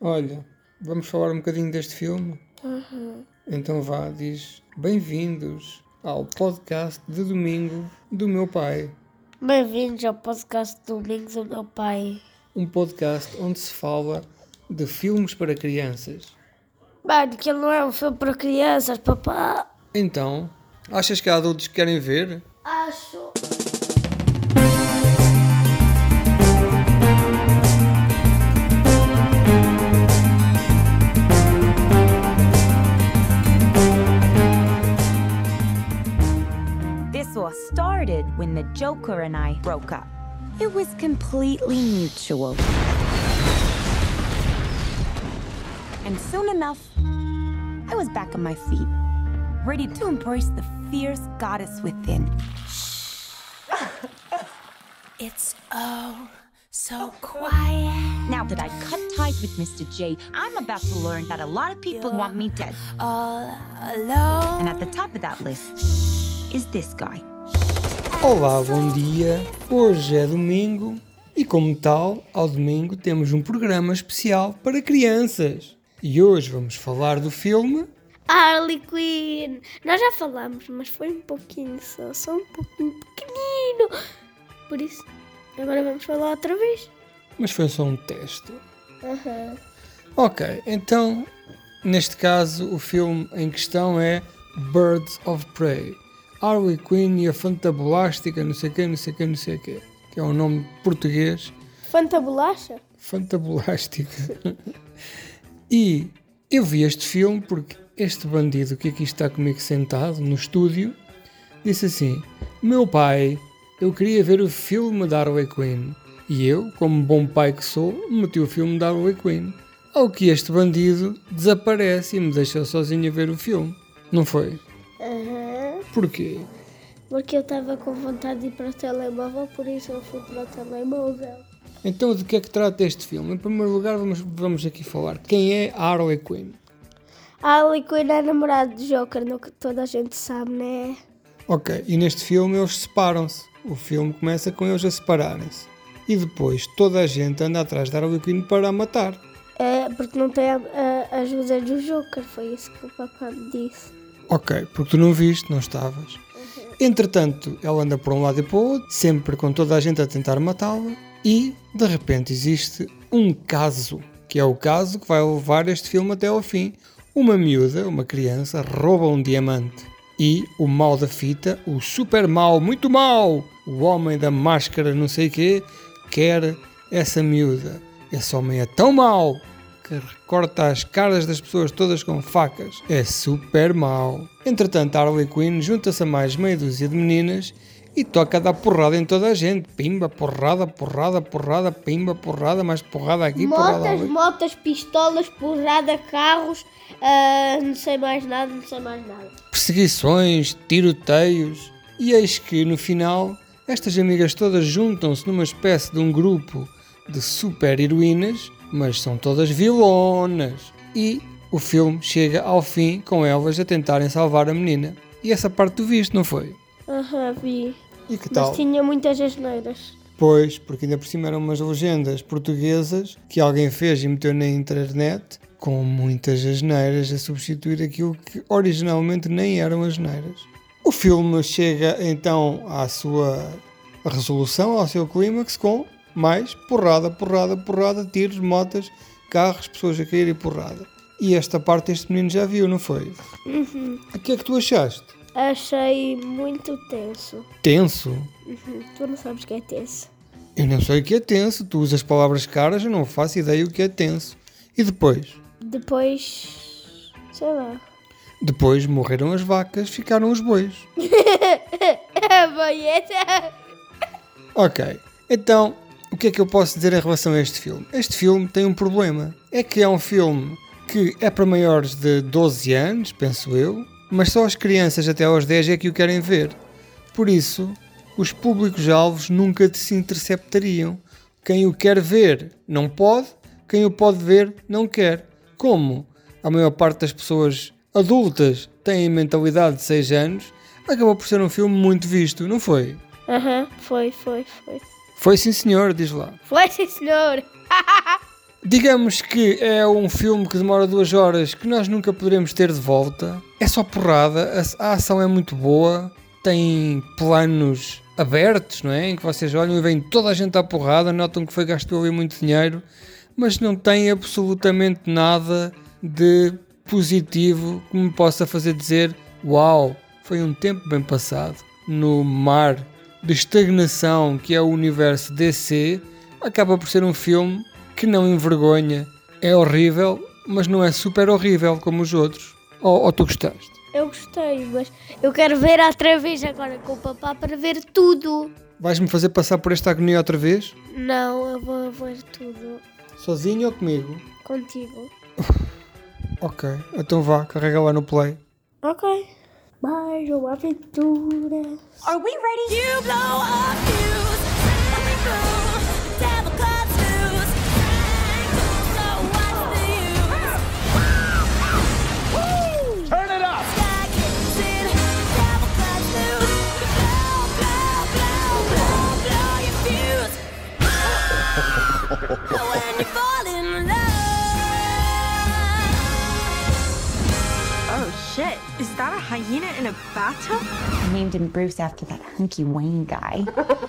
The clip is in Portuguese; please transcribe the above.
Olha, vamos falar um bocadinho deste filme? Uhum. Então vá, diz bem-vindos ao podcast de domingo do meu pai. Bem-vindos ao podcast Domingos do meu pai. Um podcast onde se fala de filmes para crianças. Mano, que não é um filme para crianças, papá. Então, achas que há adultos que querem ver? Acho. When the Joker and I broke up. It was completely mutual. And soon enough, I was back on my feet, ready to embrace the fierce goddess within. It's oh so quiet. Now that I cut ties with Mr. J, I'm about to learn that a lot of people want me dead. All alone. And at the top of that list is this guy. Olá, bom dia. Hoje é domingo e, como tal, ao domingo temos um programa especial para crianças. E hoje vamos falar do filme Harley Quinn. Nós já falamos, mas foi um pouquinho só, só um pouquinho pequenino. Por isso, agora vamos falar outra vez. mas foi só um teste. Aham. Ok, então, neste caso, o filme em questão é Birds of Prey. Harley Quinn e a Fantabulástica, não sei o quê, não sei o quê, não sei o quê. Que é um nome português. Fantabulacha? Fantabulástica. e eu vi este filme porque este bandido que aqui está comigo sentado no estúdio disse assim: Meu pai, eu queria ver o filme da Harley Quinn. E eu, como bom pai que sou, meti o filme da Harley Quinn. Ao que este bandido desaparece e me deixou sozinho a ver o filme. Não foi? Porquê? Porque eu estava com vontade de ir para o telemóvel, por isso eu fui para o telemóvel. Então, de que é que trata este filme? Em primeiro lugar, vamos, vamos aqui falar. Quem é a Harley Quinn? A Harley Quinn é namorado de Joker, no que toda a gente sabe, né? Ok, e neste filme eles separam-se. O filme começa com eles a separarem-se. E depois toda a gente anda atrás da Harley Quinn para a matar. É, porque não tem a, a ajuda do Joker, foi isso que o papá me disse. Ok, porque tu não viste, não estavas. Entretanto, ela anda para um lado e para o outro, sempre com toda a gente a tentar matá-la. E, de repente, existe um caso, que é o caso que vai levar este filme até ao fim. Uma miúda, uma criança, rouba um diamante. E o mal da fita, o super mal, muito mal, o homem da máscara não sei quê, quer essa miúda. Esse homem é tão mau que recorta as caras das pessoas todas com facas. É super mau. Entretanto, Harley Quinn junta-se a mais meia dúzia de meninas e toca a dar porrada em toda a gente. Pimba, porrada, porrada, porrada, pimba, porrada, mais porrada aqui, porrada Motas, ali. motas, pistolas, porrada, carros, ah, não sei mais nada, não sei mais nada. perseguições, tiroteios. E eis que no final estas amigas todas juntam-se numa espécie de um grupo de super heroínas, mas são todas vilonas. E o filme chega ao fim com elas a tentarem salvar a menina. E essa parte tu viste, não foi? Aham, vi. E que tal? Mas tinha muitas asneiras. Pois, porque ainda por cima eram umas legendas portuguesas que alguém fez e meteu na internet com muitas asneiras a substituir aquilo que originalmente nem eram asneiras. O filme chega então à sua resolução, ao seu clímax com mais porrada, porrada, porrada, tiros, motas, carros, pessoas a cair e porrada. E esta parte este menino já viu, não foi? O que é que tu achaste? Achei muito tenso. Tenso? Uhum, Tu não sabes o que é tenso. Eu não sei o que é tenso. Tu usas palavras caras, eu não faço ideia o que é tenso. E depois? Depois. sei lá. Depois morreram as vacas, ficaram os bois. Boieta! Ok, então que é que eu posso dizer em relação a este filme? Este filme tem um problema. É que é um filme que é para maiores de 12 anos, penso eu, mas só as crianças até aos 10 é que o querem ver. Por isso, os públicos-alvos nunca se interceptariam. Quem o quer ver não pode, quem o pode ver não quer. Como a maior parte das pessoas adultas têm mentalidade de 6 anos, acabou por ser um filme muito visto, não foi? Aham, foi, foi, foi. Foi sim senhor, diz lá. Foi sim, senhor! Digamos que é um filme que demora duas horas que nós nunca poderemos ter de volta. É só porrada, a, ação é muito boa, tem planos abertos, não é? Em que vocês olham e veem toda a gente à porrada, notam que foi gasto ali muito dinheiro, mas não tem absolutamente nada de positivo que me possa fazer dizer: Uau, foi um tempo bem passado. No mar de estagnação que é o universo DC, acaba por ser um filme que não envergonha. É horrível, mas não é super horrível como os outros. Ou, ou tu gostaste? Eu gostei, mas eu quero ver outra vez agora com o papá para ver tudo. Vais-me fazer passar por esta agonia outra vez? Não, eu vou ver tudo Sozinho ou comigo? contigo. Ok, então vá, carrega lá no play. Ok. Mais uma aventura. Are we ready? You blow up fuse, hyena in a bathtub? I named him Bruce after that hunky Wayne guy.